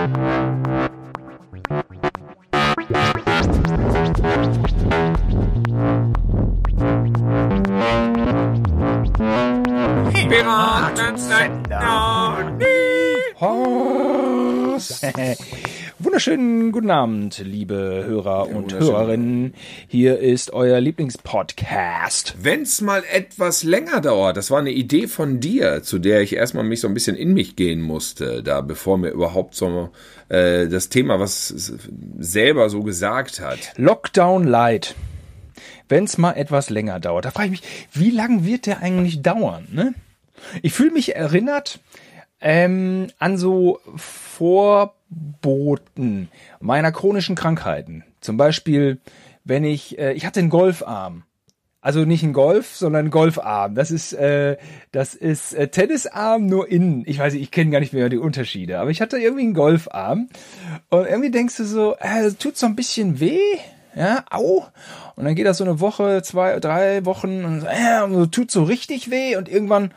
Thank you. Wunderschönen guten Abend, liebe Hörer und Hörerinnen. Hier ist euer Lieblingspodcast. Wenn's mal etwas länger dauert, das war eine Idee von dir, zu der ich erstmal mich so ein bisschen in mich gehen musste, da bevor mir überhaupt so äh, das Thema was selber so gesagt hat. Lockdown Light. Wenn's mal etwas länger dauert. Da frage ich mich, wie lang wird der eigentlich dauern? Ne? Ich fühle mich erinnert ähm, an so Vorboten meiner chronischen Krankheiten. Zum Beispiel, wenn ich, äh, ich hatte einen Golfarm. Also nicht ein Golf, sondern ein Golfarm. Das ist, äh, das ist äh, Tennisarm nur innen. Ich weiß nicht, ich kenne gar nicht mehr die Unterschiede. Aber ich hatte irgendwie einen Golfarm. Und irgendwie denkst du so, äh, tut so ein bisschen weh. Ja, au. Und dann geht das so eine Woche, zwei, drei Wochen und, äh, und tut so richtig weh. Und irgendwann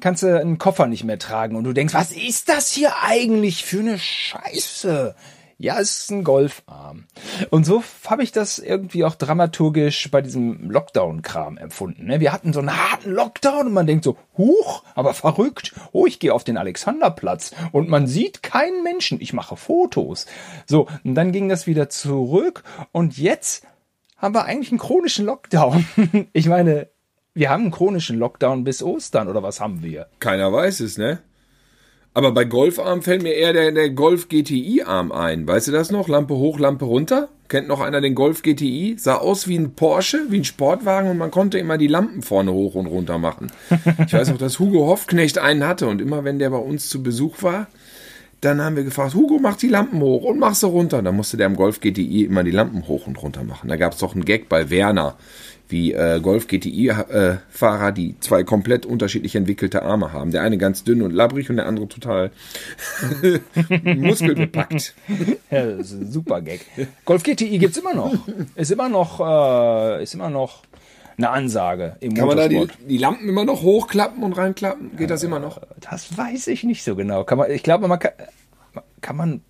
kannst du einen Koffer nicht mehr tragen und du denkst, was ist das hier eigentlich für eine Scheiße? Ja, es ist ein Golfarm. Und so habe ich das irgendwie auch dramaturgisch bei diesem Lockdown-Kram empfunden. Ne? Wir hatten so einen harten Lockdown und man denkt so, huch, aber verrückt. Oh, ich gehe auf den Alexanderplatz und man sieht keinen Menschen. Ich mache Fotos. So, und dann ging das wieder zurück und jetzt haben wir eigentlich einen chronischen Lockdown. Ich meine, wir haben einen chronischen Lockdown bis Ostern oder was haben wir? Keiner weiß es, ne? Aber bei Golfarm fällt mir eher der, der Golf GTI Arm ein. Weißt du das noch? Lampe hoch, Lampe runter. Kennt noch einer den Golf GTI? Sah aus wie ein Porsche, wie ein Sportwagen und man konnte immer die Lampen vorne hoch und runter machen. Ich weiß auch, dass Hugo Hoffknecht einen hatte und immer wenn der bei uns zu Besuch war, dann haben wir gefragt, Hugo, mach die Lampen hoch und mach sie runter. Dann musste der im Golf GTI immer die Lampen hoch und runter machen. Da gab es doch einen Gag bei Werner wie äh, Golf GTI-Fahrer, äh, die zwei komplett unterschiedlich entwickelte Arme haben. Der eine ganz dünn und labbrig und der andere total muskelbepackt. Ja, super Gag. Golf GTI gibt's immer noch. Ist immer noch, äh, ist immer noch eine Ansage im Kann man da Motorsport. die, die Lampen immer noch hochklappen und reinklappen? Geht das immer noch? Das weiß ich nicht so genau. Kann man, ich glaube, man kann, kann man,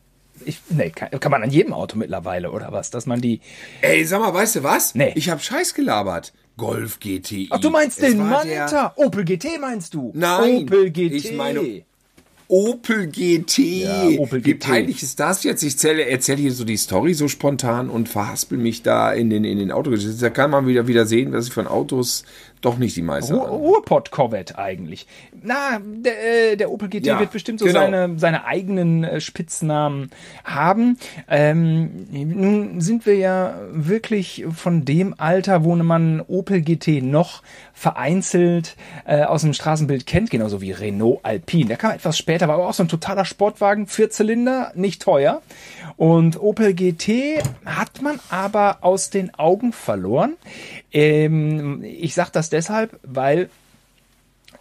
ich, nee, kann, kann man an jedem Auto mittlerweile oder was, dass man die, Ey, sag mal, weißt du was? Nee. Ich hab Scheiß gelabert. Golf GTI. ach du meinst Es den Manta, Opel GT meinst du? Nein, Opel GT. ich meine Opel GT. Ja, Opel Wie GT. peinlich ist das jetzt? Ich erzähle, erzähle hier so die Story so spontan und verhaspel mich da in den, in den Autos. Da kann man wieder, wieder sehen, dass ich von Autos doch nicht die meiste Ru Ruhrpott Corvette eigentlich. Na, der, äh, der Opel GT Ja, wird bestimmt so genau. seine, seine eigenen äh, Spitznamen haben. Ähm, nun sind wir ja wirklich von dem Alter, wo man Opel GT noch vereinzelt äh, aus dem Straßenbild kennt, genauso wie Renault Alpine. Der kam etwas später, war aber auch so ein totaler Sportwagen, Vierzylinder, nicht teuer. Und Opel GT hat man aber aus den Augen verloren. Ähm, ich sage das deshalb, weil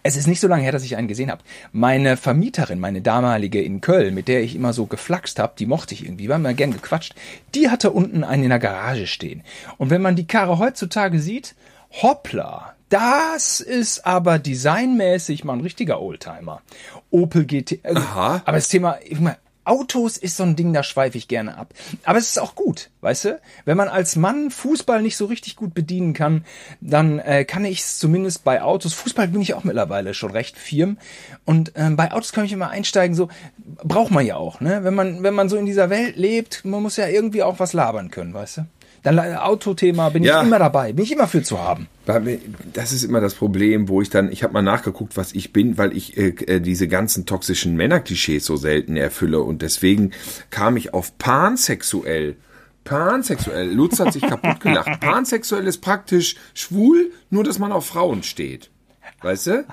es ist nicht so lange her, dass ich einen gesehen habe. Meine Vermieterin, meine damalige in Köln, mit der ich immer so geflaxt habe, die mochte ich irgendwie, wir haben ja gern gequatscht, die hatte unten einen in der Garage stehen. Und wenn man die Karre heutzutage sieht, hoppla, das ist aber designmäßig mal ein richtiger Oldtimer. Opel GT. Aha. Aber das Thema, ich meine, Autos ist so ein Ding, da schweife ich gerne ab. Aber es ist auch gut, weißt du? Wenn man als Mann Fußball nicht so richtig gut bedienen kann, dann äh, kann ich es zumindest bei Autos. Fußball bin ich auch mittlerweile schon recht firm. Und ähm, bei Autos kann ich immer einsteigen, so braucht man ja auch, ne? Wenn man, wenn man so in dieser Welt lebt, man muss ja irgendwie auch was labern können, weißt du? Dann äh, Autothema bin Ja. ich immer dabei, bin ich immer für zu haben. Das ist immer das Problem, wo ich dann, ich habe mal nachgeguckt, was ich bin, weil ich äh, äh, diese ganzen toxischen Männerklischees so selten erfülle und deswegen kam ich auf pansexuell. Pansexuell. Lutz hat sich kaputt gelacht. Pansexuell ist praktisch schwul, nur dass man auf Frauen steht. Weißt du?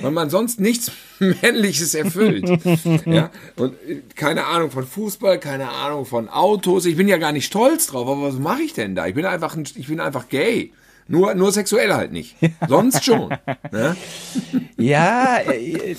Weil man sonst nichts Männliches erfüllt. ja? Und äh, keine Ahnung von Fußball, keine Ahnung von Autos. Ich bin ja gar nicht stolz drauf, aber was mache ich denn da? Ich bin einfach, ein, ich bin einfach gay. Nur, nur sexuell halt nicht. Sonst schon. Ne? Ja, äh,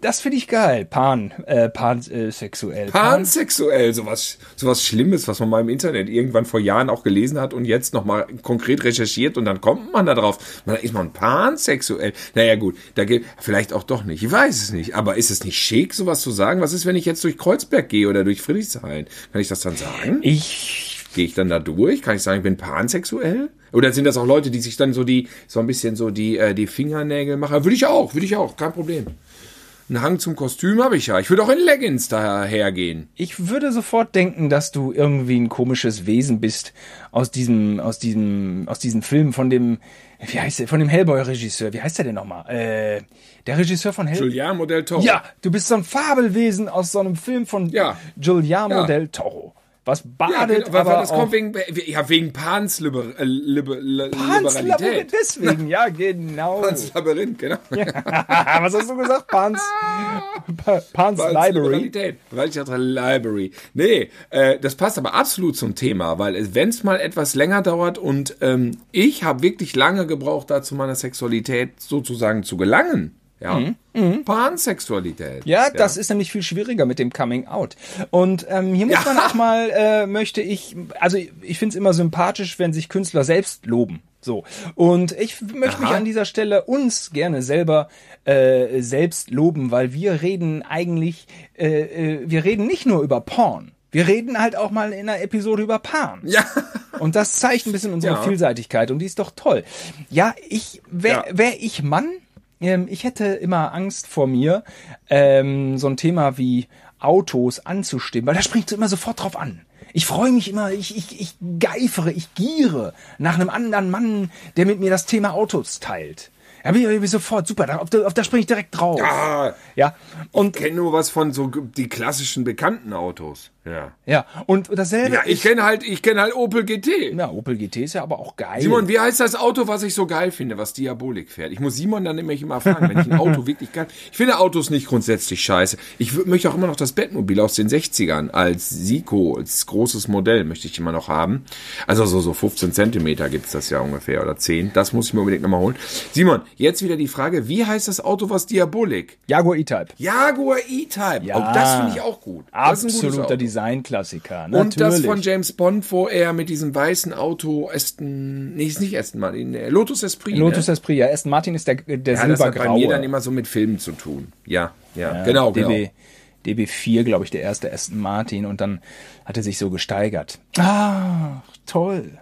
Das finde ich geil. Pan, äh, pansexuell. Pansexuell, sowas, sowas Schlimmes, was man mal im Internet irgendwann vor Jahren auch gelesen hat und jetzt nochmal konkret recherchiert und dann kommt man da drauf. Man ist man pansexuell. Naja, gut, da geht, vielleicht auch doch nicht. Ich weiß es nicht. Aber ist es nicht schick, sowas zu sagen? Was ist, wenn ich jetzt durch Kreuzberg gehe oder durch Friedrichshain? Kann ich das dann sagen? Ich Gehe ich dann da durch? Kann ich sagen, ich bin pansexuell? Oder sind das auch Leute, die sich dann so die, so ein bisschen so die, äh, die Fingernägel machen? Würde ich auch, würde ich auch, kein Problem. Einen Hang zum Kostüm habe ich ja. Ich würde auch in Leggings dahergehen. Ich würde sofort denken, dass du irgendwie ein komisches Wesen bist aus diesem, aus diesem, aus diesem Film von dem, wie heißt der, von dem Hellboy-Regisseur. Wie heißt der denn nochmal? Äh, der Regisseur von Hellboy. Giuliano del Toro. Ja, du bist so ein Fabelwesen aus so einem Film von Ja. Giuliano Ja. del Toro. Was Ja, badet, genau, weil, aber das kommt wegen, ja, wegen Pans Liber, äh, Liber, Li- Pans Liberalität. Labyrinth, deswegen, ja, genau. Pans Labyrinth, genau. Was hast du gesagt? Pans, Pa- Pans Pans Library. Liberalität. Weil ich dachte, Library. Nee, äh, das passt aber absolut zum Thema, weil wenn es mal etwas länger dauert und ähm, ich habe wirklich lange gebraucht, da zu meiner Sexualität sozusagen zu gelangen. Ja. Pansexualität. Mhm, Ja, das ist nämlich viel schwieriger mit dem Coming Out. Und ähm, hier muss man auch mal, äh, möchte ich, also ich finde es immer sympathisch, wenn sich Künstler selbst loben. So. Und ich möchte mich Aha. an dieser Stelle uns gerne selber äh, selbst loben, weil wir reden eigentlich, äh, äh, wir reden nicht nur über Porn. Wir reden halt auch mal in einer Episode über Pan. Ja. Und das zeigt ein bisschen unsere Ja. Vielseitigkeit und die ist doch toll. Ja, ich wär, Ja. wär ich Mann, ähm, ich hätte immer Angst vor mir, ähm, so ein Thema wie Autos anzustimmen, weil da springst du immer sofort drauf an. Ich freue mich immer, ich, ich, ich geifere, ich giere nach einem anderen Mann, der mit mir das Thema Autos teilt. Ja, bin ich- ich sofort, super, da, auf, da, auf da springe ich direkt drauf. Ah, Ja, und, kenne nur was von so die klassischen bekannten Autos. Ja. ja, und dasselbe. Ja, ich kenne halt, ich kenne halt Opel GT. ja, Opel GT ist ja aber auch geil. Simon, wie heißt das Auto, was ich so geil finde, was Diabolik fährt? Ich muss Simon dann nämlich immer fragen, wenn ich ein Auto wirklich geil. Ich finde Autos nicht grundsätzlich scheiße. Ich möchte auch immer noch das Bettmobil aus den 60ern als Siko, als großes Modell möchte ich immer noch haben. Also so, so 15 Zentimeter gibt's das ja ungefähr oder 10. Das muss ich mir unbedingt nochmal holen. Simon, jetzt wieder die Frage, wie heißt das Auto, was Diabolik? Jaguar E-Type. Jaguar E-Type. Ja. Oh, das finde ich auch gut. Absoluter Designklassiker. Und Natürlich. das von James Bond, wo er mit diesem weißen Auto Aston, nee, ist nicht Aston Martin, äh, Lotus Esprit. Lotus ne? Esprit, ja. Aston Martin ist der, der ja, das hat bei silbergraue. mir dann immer so mit Filmen zu tun. Ja, ja, Ja, genau, genau. DB, DB4, glaube ich, der erste Aston Martin und dann hat er sich so gesteigert. Ah, toll.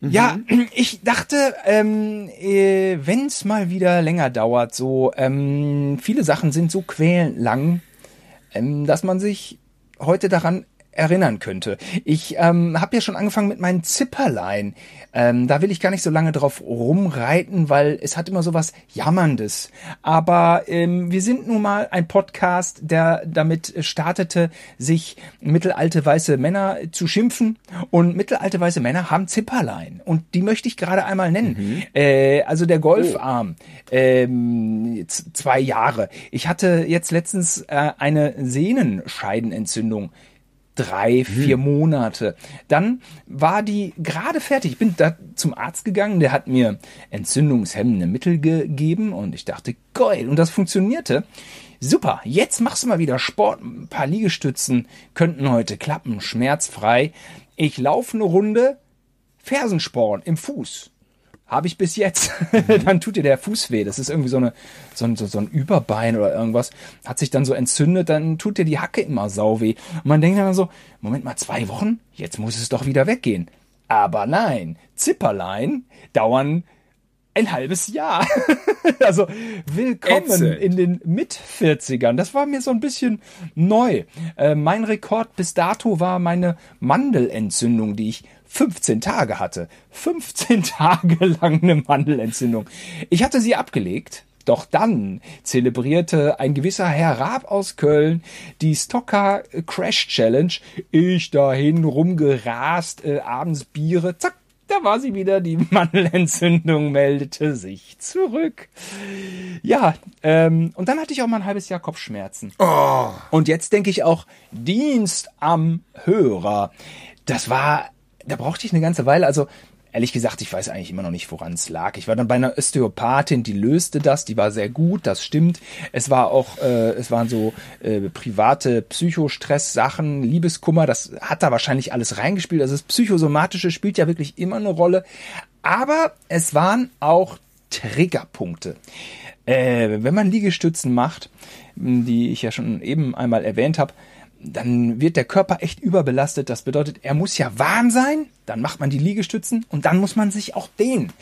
Ja, ich dachte, ähm, äh, wenn es mal wieder länger dauert, so ähm, viele Sachen sind so quälend lang, ähm, dass man sich heute daran erinnern könnte. Ich ähm, habe ja schon angefangen mit meinen Zipperlein. Ähm, da will ich gar nicht so lange drauf rumreiten, weil es hat immer so was Jammerndes. Aber ähm, wir sind nun mal ein Podcast, der damit startete, sich mittelalte weiße Männer zu schimpfen. Und mittelalte weiße Männer haben Zipperlein. Und die möchte ich gerade einmal nennen. Äh, also der Golfarm. Ähm, z- zwei Jahre. Ich hatte jetzt letztens äh, eine Sehnenscheidenentzündung drei, vier Monate. Dann war die gerade fertig. Ich bin da zum Arzt gegangen, der hat mir entzündungshemmende Mittel gegeben und ich dachte, geil, und das funktionierte. Super, jetzt machst du mal wieder Sport, ein paar Liegestützen könnten heute klappen, schmerzfrei. Ich laufe eine Runde, Fersensporn im Fuß. Habe ich bis jetzt. dann tut dir der Fuß weh. Das ist irgendwie so, eine, so, ein, so, so ein Überbein oder irgendwas. Hat sich dann so entzündet, dann tut dir die Hacke immer sau weh. Und man denkt dann so, Moment mal, zwei Wochen? Jetzt muss es doch wieder weggehen. Aber nein, Zipperlein dauern ein halbes Jahr. also willkommen Ätzend. in den Mit-40ern. Das war mir so ein bisschen neu. Äh, mein Rekord bis dato war meine Mandelentzündung, die ich 15 Tage hatte. 15 Tage lang eine Mandelentzündung. Ich hatte sie abgelegt. Doch dann zelebrierte ein gewisser Herr Raab aus Köln die Stocker Crash Challenge. Ich dahin rumgerast, äh, abends Biere, zack, da war sie wieder, die Mandelentzündung meldete sich zurück. Ja, ähm, und dann hatte ich auch mal ein halbes Jahr Kopfschmerzen. Und jetzt denke ich auch, Dienst am Hörer. Das war, da brauchte ich eine ganze Weile. Also ehrlich gesagt, ich weiß eigentlich immer noch nicht, woran es lag. Ich war dann bei einer Osteopathin, die löste das, die war sehr gut, das stimmt. Es war auch, äh, es waren so äh, private Psychostress-Sachen, Liebeskummer, das hat da wahrscheinlich alles reingespielt. Also das Psychosomatische spielt ja wirklich immer eine Rolle. Aber es waren auch Triggerpunkte. Äh, wenn man Liegestützen macht, die ich ja schon eben einmal erwähnt habe, dann wird der Körper echt überbelastet. Das bedeutet, er muss ja warm sein, dann macht man die Liegestützen und dann muss man sich auch dehnen.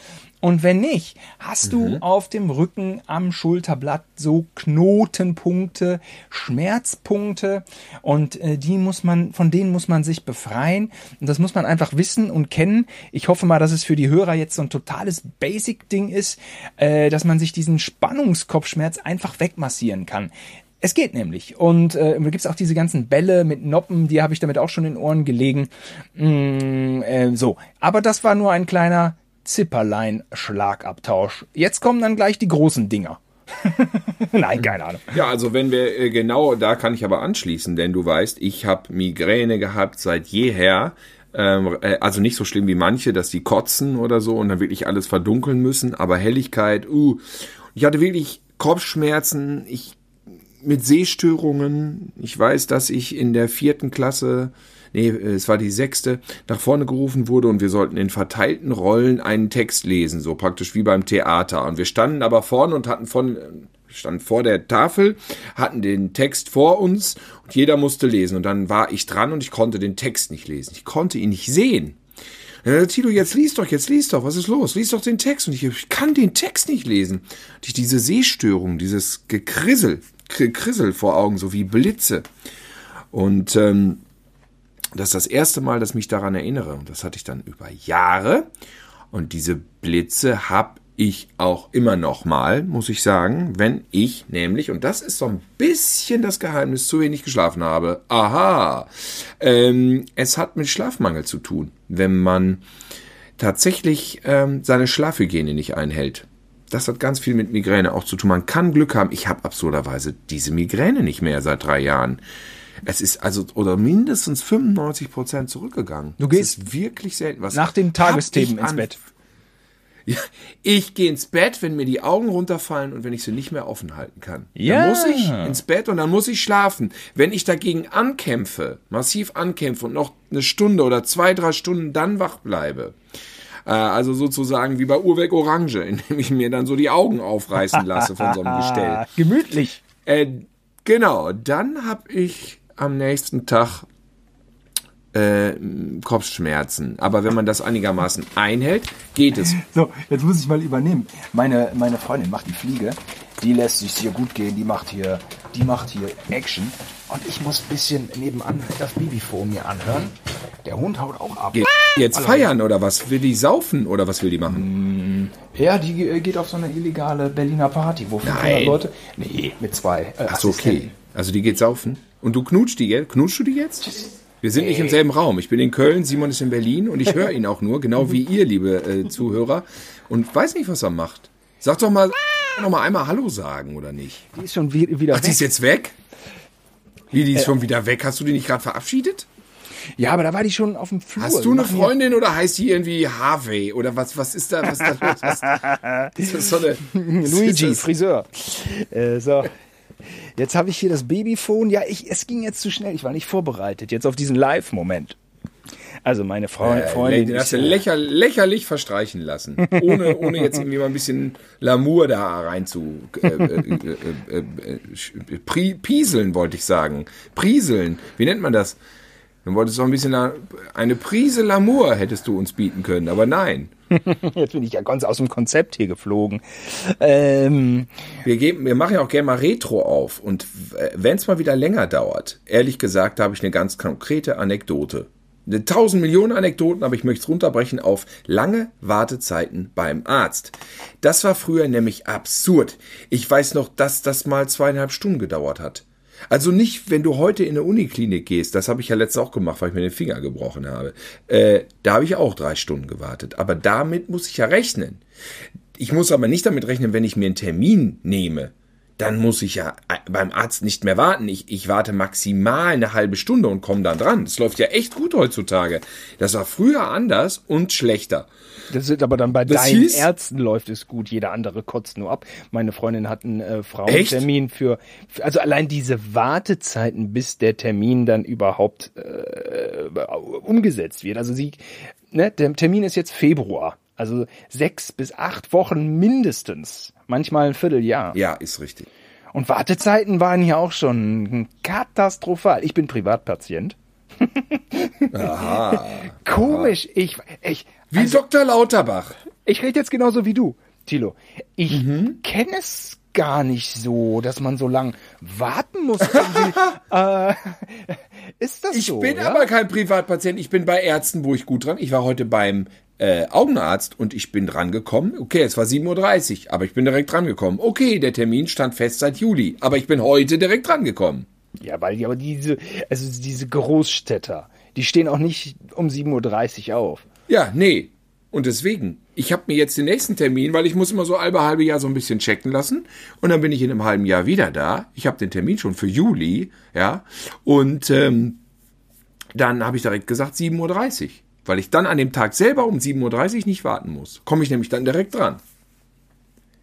Und wenn nicht, hast du mhm. auf dem Rücken am Schulterblatt so Knotenpunkte, Schmerzpunkte und äh, die muss man, von denen muss man sich befreien. Und das muss man einfach wissen und kennen. Ich hoffe mal, dass es für die Hörer jetzt so ein totales Basic-Ding ist, äh, dass man sich diesen Spannungskopfschmerz einfach wegmassieren kann. Es geht nämlich. Und äh, da gibt's auch diese ganzen Bälle mit Noppen, die habe ich damit auch schon in Ohren gelegen. Mm, äh, so, aber das war nur ein kleiner Zipperlein-Schlagabtausch. Jetzt kommen dann gleich die großen Dinger. Nein, keine Ahnung. Ja, also wenn wir äh, genau, da kann ich aber anschließen, denn du weißt, ich habe Migräne gehabt seit jeher. Ähm, äh, also nicht so schlimm wie manche, dass die kotzen oder so und dann wirklich alles verdunkeln müssen, aber Helligkeit, uh. Ich hatte wirklich Kopfschmerzen, ich mit Sehstörungen. Ich weiß, dass ich in der vierten Klasse, nee, es war die sechste, nach vorne gerufen wurde und wir sollten in verteilten Rollen einen Text lesen, so praktisch wie beim Theater. Und wir standen aber vorne und hatten von, standen vor der Tafel, hatten den Text vor uns und jeder musste lesen. Und dann war ich dran und ich konnte den Text nicht lesen. Ich konnte ihn nicht sehen. Ja, Tilo, jetzt liest doch, jetzt liest doch, was ist los? Lies doch den Text. Und ich, ich kann den Text nicht lesen. Durch diese Sehstörung, dieses Gekrissel, Krissel vor Augen, so wie Blitze. Und ähm, das ist das erste Mal, dass ich mich daran erinnere. Und das hatte ich dann über Jahre. Und diese Blitze habe ich auch immer noch mal, muss ich sagen, wenn ich nämlich, und das ist so ein bisschen das Geheimnis, zu wenig geschlafen habe. Aha, ähm, es hat mit Schlafmangel zu tun, wenn man tatsächlich ähm, seine Schlafhygiene nicht einhält das hat ganz viel mit Migräne auch zu tun. Man kann Glück haben. Ich habe absurderweise diese Migräne nicht mehr seit drei Jahren. Es ist also oder mindestens 95 Prozent zurückgegangen. Du gehst wirklich selten. Was nach den Tagesthemen ins Bett. Ja, ich gehe ins Bett, wenn mir die Augen runterfallen und wenn ich sie nicht mehr offen halten kann. Ja. Dann muss ich ins Bett und dann muss ich schlafen. Wenn ich dagegen ankämpfe, massiv ankämpfe und noch eine Stunde oder zwei, drei Stunden dann wach bleibe, also sozusagen wie bei Urweg Orange, indem ich mir dann so die Augen aufreißen lasse von so einem Gestell. Gemütlich. Äh, genau, dann habe ich am nächsten Tag äh, Kopfschmerzen. Aber wenn man das einigermaßen einhält, geht es. So, jetzt muss ich mal übernehmen. Meine, meine Freundin macht die Fliege. Die lässt sich hier gut gehen. Die macht hier, die macht hier Action. Und ich muss ein bisschen nebenan das Babyphone mir anhören. Der Hund haut auch ab. Geht jetzt Hallo. feiern oder was? Will die saufen oder was will die machen? Ja, die äh, geht auf so eine illegale Berliner Party, wo 500 Leute. Nee, mit zwei. Äh, Ach so, okay. Also die geht saufen. Und du knutschst die jetzt? Knutschst du die jetzt? Wir sind nee. nicht im selben Raum. Ich bin in Köln, Simon ist in Berlin und ich höre ihn auch nur, genau wie ihr, liebe äh, Zuhörer. Und weiß nicht, was er macht. Sag doch mal, noch mal einmal Hallo sagen, oder nicht? Die ist schon wieder Ach, weg. die ist jetzt weg? Wie, die ist äh, schon wieder weg? Hast du die nicht gerade verabschiedet? Ja, aber da war die schon auf dem Flur. Hast du eine Freundin oder heißt die irgendwie Harvey? Oder was, was ist da? Was, was, was, das ist so eine, Luigi, Friseur. Äh, so. Jetzt habe ich hier das Babyphone. Ja, ich, es ging jetzt zu schnell. Ich war nicht vorbereitet jetzt auf diesen Live-Moment. Also meine Frau, äh, Freundin. Den hast du lächer, lächerlich verstreichen lassen. Ohne, ohne jetzt irgendwie mal ein bisschen Lamour da rein zu äh, äh, äh, äh, pri, pieseln, wollte ich sagen. Prieseln. Wie nennt man das? Dann wolltest du auch ein bisschen eine Prise Lamour hättest du uns bieten können, aber nein. Jetzt bin ich ja ganz aus dem Konzept hier geflogen. Ähm, wir, geben, wir machen ja auch gerne mal Retro auf. Und wenn es mal wieder länger dauert, ehrlich gesagt, da habe ich eine ganz konkrete Anekdote. Tausend Millionen Anekdoten, aber ich möchte es runterbrechen auf lange Wartezeiten beim Arzt. Das war früher nämlich absurd. Ich weiß noch, dass das mal zweieinhalb Stunden gedauert hat. Also nicht, wenn du heute in eine Uniklinik gehst, das habe ich ja letztens auch gemacht, weil ich mir den Finger gebrochen habe. Äh, da habe ich auch drei Stunden gewartet. Aber damit muss ich ja rechnen. Ich muss aber nicht damit rechnen, wenn ich mir einen Termin nehme. Dann muss ich ja äh, beim Arzt nicht mehr warten. Ich, ich warte maximal eine halbe Stunde und komme dann dran. Das läuft ja echt gut heutzutage. Das war früher anders und schlechter. Das ist aber dann bei Das deinen hieß- Ärzten läuft es gut. Jeder andere kotzt nur ab. Meine Freundin hat einen äh, Frauentermin für, für, also allein diese Wartezeiten, bis der Termin dann überhaupt äh, umgesetzt wird. Also sie, ne, der Termin ist jetzt Februar. Also sechs bis acht Wochen mindestens. Manchmal ein Vierteljahr. Ja, ist richtig. Und Wartezeiten waren hier auch schon katastrophal. Ich bin Privatpatient. Aha. Komisch. Ich, ich, Wie Dr. Lauterbach. Ich rede jetzt genauso wie du, Tilo. Ich kenne es gar nicht so, dass man so lang warten muss. äh, ist das Ich so? bin ja? aber kein Privatpatient. Ich bin bei Ärzten, wo ich gut dran. Ich war heute beim äh, Augenarzt und ich bin dran gekommen. Okay, es war 7.30 Uhr, aber ich bin direkt dran gekommen. Okay, der Termin stand fest seit Juli, aber ich bin heute direkt dran gekommen. Ja, weil die, aber diese, also diese Großstädter, die stehen auch nicht um 7.30 Uhr auf. Ja, nee. Und deswegen, ich habe mir jetzt den nächsten Termin, weil ich muss immer so halbe halbe Jahr so ein bisschen checken lassen. Und dann bin ich in einem halben Jahr wieder da. Ich habe den Termin schon für Juli, ja. Und ähm, dann habe ich direkt gesagt 7.30 Uhr. Weil ich dann an dem Tag selber um 7.30 Uhr nicht warten muss. Komme ich nämlich dann direkt dran.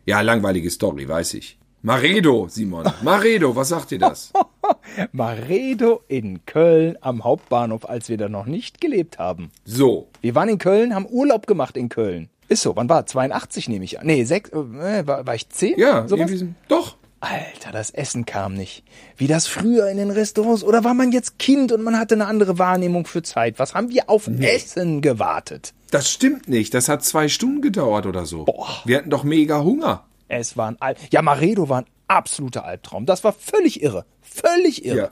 Ja, langweilige Story, weiß ich. Maredo, Simon. Maredo, was sagt dir das? Maredo in Köln am Hauptbahnhof, als wir da noch nicht gelebt haben. So. Wir waren in Köln, haben Urlaub gemacht in Köln. Ist so, wann war? 82 nehme ich an. Nee, sechs, äh, war, war ich zehn? Ja, Sowas? doch. Alter, das Essen kam nicht. Wie das früher in den Restaurants. Oder war man jetzt Kind und man hatte eine andere Wahrnehmung für Zeit? Was haben wir auf Essen gewartet? Das stimmt nicht. Das hat zwei Stunden gedauert oder so. Wir hatten doch mega Hunger. Es war ein Al Ja, Maredo war ein absoluter Albtraum. Das war völlig irre. Völlig irre. Ja.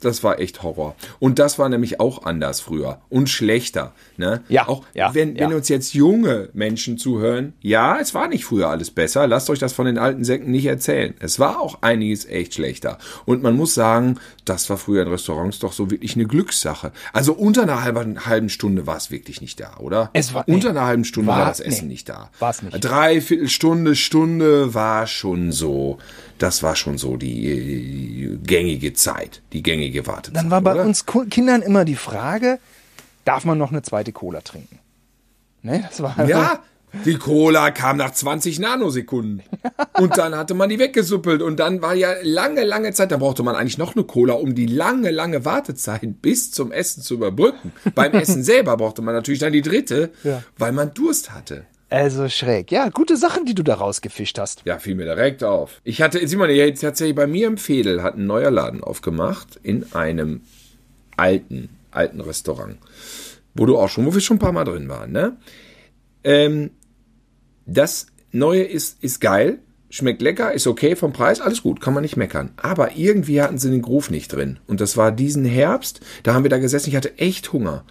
Das war echt Horror. Und das war nämlich auch anders früher und schlechter. Ne? Ja, Auch ja, wenn, ja. wenn uns jetzt junge Menschen zuhören, ja, es war nicht früher alles besser. Lasst euch das von den alten Säcken nicht erzählen. Es war auch einiges echt schlechter. Und man muss sagen, das war früher in Restaurants doch so wirklich eine Glückssache. Also unter einer halben, halben Stunde war es wirklich nicht da, oder? Es war- nee. unter einer halben Stunde war, War- das Essen nee. nicht da. War's nicht. Dreiviertel Stunde, Stunde war schon so. Das war schon so die, äh, gängige Zeit, die gängige Wartezeit. Dann war bei oder? uns Kindern immer die Frage, darf man noch eine zweite Cola trinken? Ne, das war Ja, die Cola kam nach 20 Nanosekunden. Und dann hatte man die weggesuppelt. Und dann war ja lange, lange Zeit, da brauchte man eigentlich noch eine Cola, um die lange, lange Wartezeit bis zum Essen zu überbrücken. Beim Essen selber brauchte man natürlich dann die dritte, Ja. weil man Durst hatte. Also schräg. Ja, gute Sachen, die du da rausgefischt hast. Ja, fiel mir direkt auf. Ich hatte, Simon, jetzt tatsächlich bei mir im Fädel hat ein neuer Laden aufgemacht in einem alten, alten Restaurant. Wo du auch schon, wo wir schon ein paar Mal drin waren, ne? Ähm, das Neue ist, ist geil, schmeckt lecker, ist okay vom Preis, alles gut, kann man nicht meckern. Aber irgendwie hatten sie den Groove nicht drin. Und das war diesen Herbst, da haben wir da gesessen, ich hatte echt Hunger.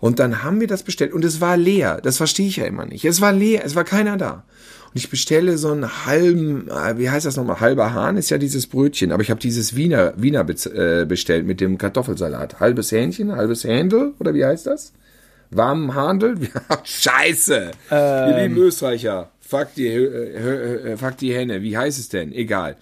Und dann haben wir das bestellt und es war leer. Das verstehe ich ja immer nicht. Es war leer, es war keiner da. Und ich bestelle so einen halben, äh, wie heißt das nochmal? Halber Hahn ist ja dieses Brötchen, aber ich habe dieses Wiener, Wiener äh, bestellt mit dem Kartoffelsalat. Halbes Hähnchen, halbes Händel, oder wie heißt das? Warmen Handel? Scheiße! Ihr lieben Österreicher, fuck die, äh, fuck die Henne, wie heißt es denn? Egal.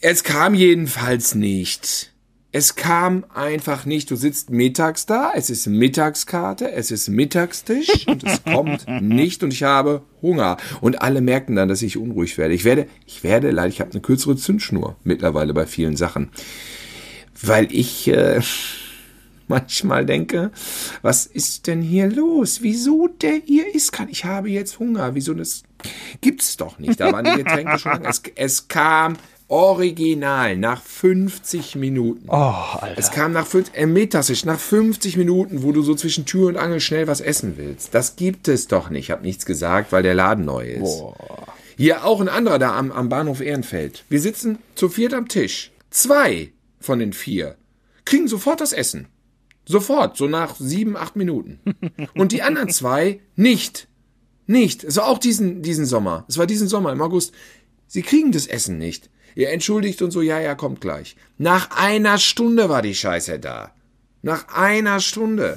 Es kam jedenfalls nicht. Es kam einfach nicht. Du sitzt mittags da, es ist Mittagskarte, es ist Mittagstisch und es kommt nicht und ich habe Hunger. Und alle merken dann, dass ich unruhig werde. Ich werde, ich werde, leider, ich habe eine kürzere Zündschnur mittlerweile bei vielen Sachen. Weil ich äh, manchmal denke, was ist denn hier los? Wieso der hier ist kann? Ich habe jetzt Hunger. Wieso das gibt's doch nicht? Da waren die Getränke schon lang. Es, es kam original nach 50 Minuten. Oh, Alter. Es kam nach fünf, äh, mittags, nach 50 Minuten, wo du so zwischen Tür und Angel schnell was essen willst. Das gibt es doch nicht. Ich habe nichts gesagt, weil der Laden neu ist. Hier auch ein anderer da am, am Bahnhof Ehrenfeld. Wir sitzen zu viert am Tisch. Zwei von den vier kriegen sofort das Essen. Sofort, so nach sieben, acht Minuten. Und die anderen zwei nicht. Nicht. War auch diesen, diesen Sommer. Es war diesen Sommer im August. Sie kriegen das Essen nicht. Ihr entschuldigt und so, ja, ja, kommt gleich. Nach einer Stunde war die Scheiße da. Nach einer Stunde.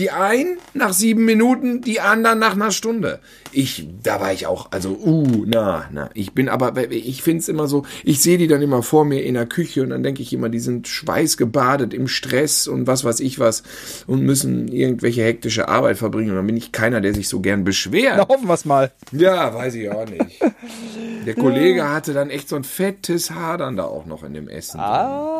Die einen nach sieben Minuten, die anderen nach einer Stunde. Ich, da war ich auch, also, uh, na, na. Ich bin aber, ich find's immer so, ich sehe die dann immer vor mir in der Küche und dann denke ich immer, die sind schweißgebadet im Stress und was weiß ich was und müssen irgendwelche hektische Arbeit verbringen. Und dann bin ich keiner, der sich so gern beschwert. Na, hoffen wir's mal. Ja, weiß ich auch nicht. Der Kollege hatte dann echt so ein fettes Haar dann da auch noch in dem Essen. Ah, Ja,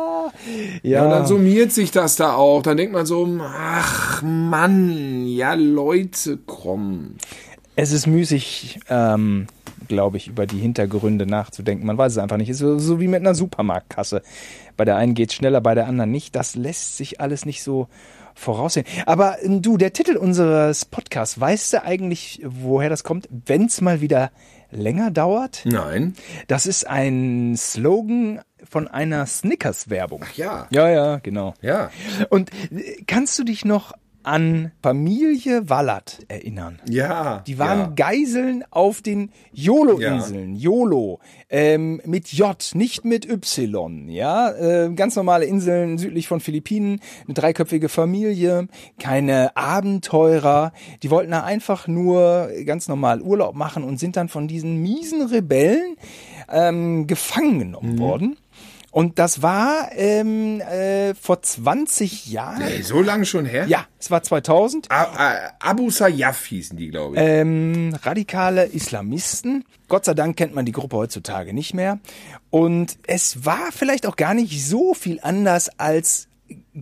ja. und dann summiert sich das da auch. Dann denkt man so, ach Mann, ja Leute, komm. Es ist müßig, ähm, glaube ich, über die Hintergründe nachzudenken. Man weiß es einfach nicht. Es ist so, wie mit einer Supermarktkasse. Bei der einen geht's schneller, bei der anderen nicht. Das lässt sich alles nicht so voraussehen. Aber ähm, du, der Titel unseres Podcasts, weißt du eigentlich, woher das kommt? Wenn's mal wieder länger dauert? Nein. Das ist ein Slogan von einer Snickers-Werbung. Ja. Ja, ja, genau. Ja. Und kannst du dich noch an Familie Wallert erinnern? Ja. Die waren ja. Geiseln auf den YOLO-Inseln. YOLO. Ähm, mit J, nicht mit Y. Ja, äh, ganz normale Inseln südlich von Philippinen. Eine dreiköpfige Familie. Keine Abenteurer. Die wollten da einfach nur ganz normal Urlaub machen und sind dann von diesen miesen Rebellen ähm, gefangen genommen worden. Und das war ähm, äh, vor 20 Jahren. Ey, so lange schon her? Ja, es war 2000. A A Abu Sayyaf hießen die, glaube ich. Ähm, radikale Islamisten. Gott sei Dank kennt man die Gruppe heutzutage nicht mehr. Und es war vielleicht auch gar nicht so viel anders als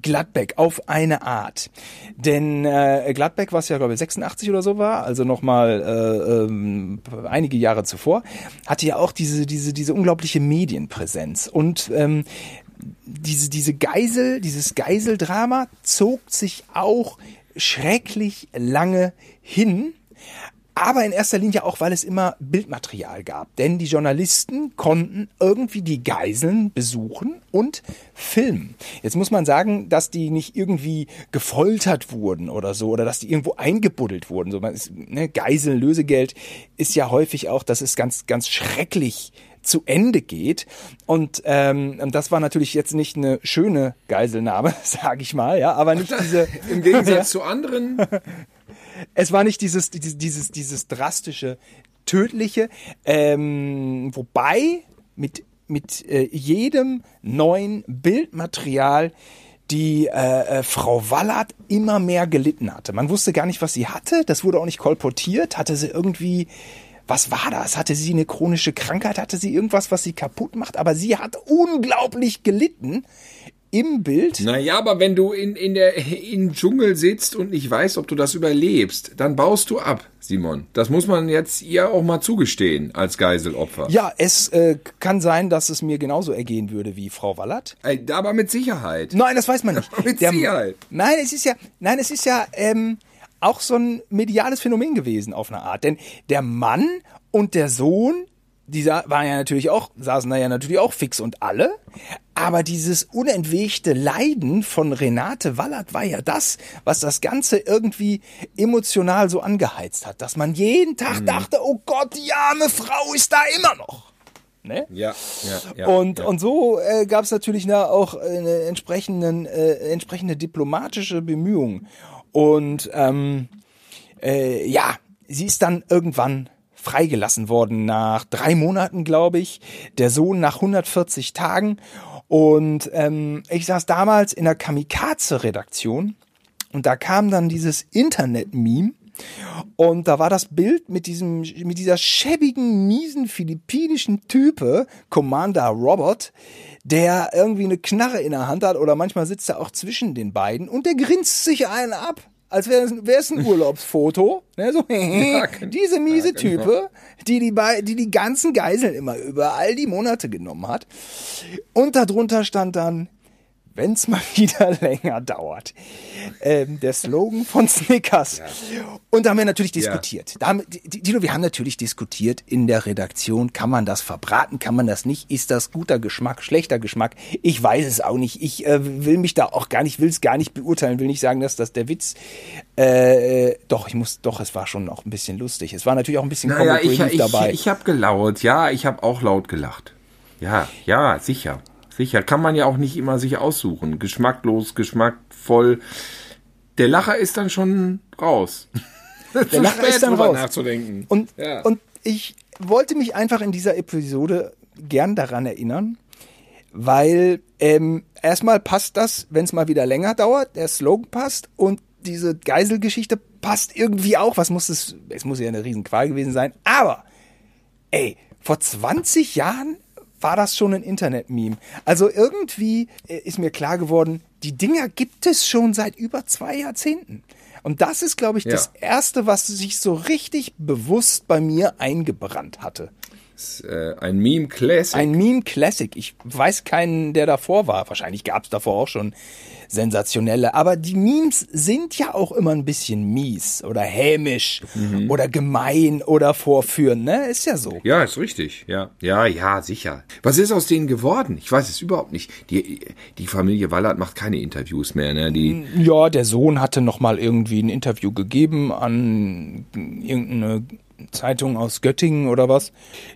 Gladbeck auf eine Art. Denn äh, Gladbeck, was ja glaube ich 86 oder so war, also nochmal äh, ähm, einige Jahre zuvor, hatte ja auch diese, diese, diese unglaubliche Medienpräsenz. Und ähm, diese, diese Geisel, dieses Geiseldrama zog sich auch schrecklich lange hin. Aber in erster Linie auch, weil es immer Bildmaterial gab. Denn die Journalisten konnten irgendwie die Geiseln besuchen und filmen. Jetzt muss man sagen, dass die nicht irgendwie gefoltert wurden oder so, oder dass die irgendwo eingebuddelt wurden. So, man ist, ne, Geiseln, Lösegeld ist ja häufig auch, das ist ganz, ganz schrecklich zu Ende geht. Und ähm, das war natürlich jetzt nicht eine schöne Geiselnahme, sage ich mal, ja, aber nicht diese. Im Gegensatz zu anderen. Es war nicht dieses, dieses, dieses, dieses drastische, tödliche, ähm, wobei mit, mit äh, jedem neuen Bildmaterial die äh, äh, Frau Wallert immer mehr gelitten hatte. Man wusste gar nicht, was sie hatte. Das wurde auch nicht kolportiert. Hatte sie irgendwie, was war das? Hatte sie eine chronische Krankheit? Hatte sie irgendwas, was sie kaputt macht? Aber sie hat unglaublich gelitten im Bild. Naja, aber wenn du in, in der, im Dschungel sitzt und nicht weißt, ob du das überlebst, dann baust du ab, Simon. Das muss man jetzt ihr auch mal zugestehen als Geiselopfer. Ja, es äh, kann sein, dass es mir genauso ergehen würde wie Frau Wallert. Ey, Aber mit Sicherheit. Nein, das weiß man nicht. Mit Sicherheit. Nein, es ist ja, nein, es ist ja ähm, auch so ein mediales Phänomen gewesen auf eine Art. Denn der Mann und der Sohn, die waren ja natürlich auch, saßen da ja natürlich auch fix und alle. Aber dieses unentwegte Leiden von Renate Wallert war ja das, was das Ganze irgendwie emotional so angeheizt hat. Dass man jeden Tag dachte, oh Gott, die arme Frau ist da immer noch. Ne? Ja, ja, ja. Und, ja. und so äh, gab es natürlich na, auch eine entsprechenden, äh, entsprechende diplomatische Bemühungen. Und ähm, äh, ja, sie ist dann irgendwann freigelassen worden nach drei Monaten, glaube ich. Der Sohn nach 140 Tagen. Und ähm, ich saß damals in der Kamikaze-Redaktion und da kam dann dieses Internet-Meme. Und da war das Bild mit diesem, mit dieser schäbigen, miesen philippinischen Type, Commander Robert, der irgendwie eine Knarre in der Hand hat oder manchmal sitzt er auch zwischen den beiden und der grinst sich einen ab. Als wäre es ein Urlaubsfoto. Ne, so, diese miese genau. Type, die die, bei- die die ganzen Geiseln immer über all die Monate genommen hat. Und darunter stand dann, wenn's mal wieder länger dauert. Ähm, der Slogan von Snickers. Und da haben wir natürlich diskutiert. Da haben, Dino, wir haben natürlich diskutiert in der Redaktion. Kann man das verbraten? Kann man das nicht? Ist das guter Geschmack, schlechter Geschmack? Ich weiß es auch nicht. Ich äh, will mich da auch gar nicht, will es gar nicht beurteilen, will nicht sagen, dass das der Witz. Äh, doch, ich muss, doch, es war schon auch ein bisschen lustig. Es war natürlich auch ein bisschen Naja, ich, ich, dabei. ich habe gelaut. Ja, ich habe auch laut gelacht. Ja, ja, sicher. Sicher. Kann man ja auch nicht immer sich aussuchen. Geschmacklos, geschmackvoll. Der Lacher ist dann schon raus. Der Lacher ist dann raus. nachzudenken. Und, Ja. und ich wollte mich einfach in dieser Episode gern daran erinnern, weil ähm, erstmal passt das, wenn es mal wieder länger dauert, der Slogan passt und diese Geiselgeschichte passt irgendwie auch. Was muss es? Es muss ja eine Riesenqual gewesen sein. Aber, ey, vor 20 Jahren war das schon ein Internet-Meme. Also irgendwie äh, ist mir klar geworden, die Dinger gibt es schon seit über zwei Jahrzehnten. Und das ist, glaube ich, Ja. das erste, was sich so richtig bewusst bei mir eingebrannt hatte. Äh, ein Meme Classic. Ein Meme Classic. Ich weiß keinen, der davor war. Wahrscheinlich gab es davor auch schon sensationelle. Aber die Memes sind ja auch immer ein bisschen mies oder hämisch Mhm. oder gemein oder vorführend. Ne? Ist ja so. Ja, ist richtig. Ja, ja, ja, sicher. Was ist aus denen geworden? Ich weiß es überhaupt nicht. Die, die Familie Wallert macht keine Interviews mehr. Ne? Die, Ja, der Sohn hatte noch mal irgendwie ein Interview gegeben an irgendeine Zeitung aus Göttingen oder was.